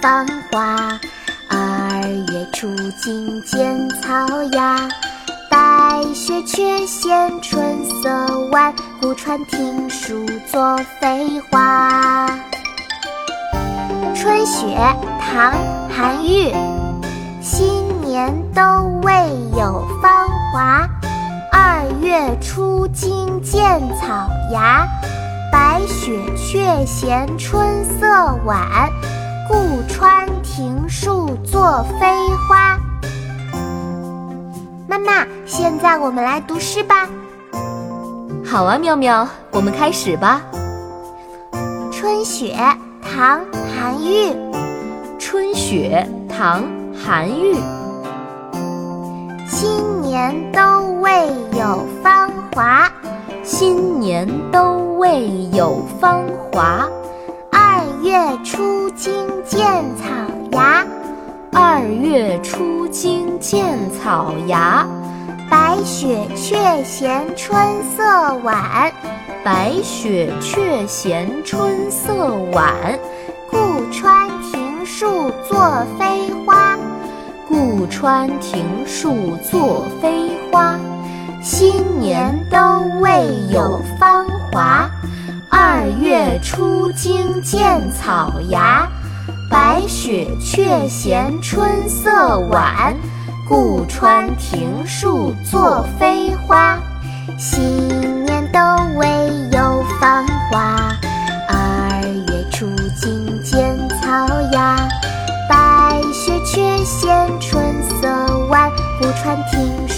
芳华。二月初惊见草芽，白雪却嫌春色晚。故穿庭树作飞花。春雪，唐·韩愈。新年都未有芳华，二月初惊见草芽。白雪却嫌春色晚，飞花。妈妈，现在我们来读诗吧。好啊，妙妙，我们开始吧。春雪，唐·韩愈。春雪，唐·韩愈。新年都未有芳华。新年都未有芳华，二月初惊见月初惊见草芽，白雪却嫌春色晚。白雪却嫌春色晚，故穿庭树作飞花。故穿庭树作飞花。新年都未有芳华，二月初惊见草芽。白雪却嫌春色晚，故穿庭树作飞花。新年都未有芳华，二月初惊见草芽。白雪却嫌春色晚，故穿庭树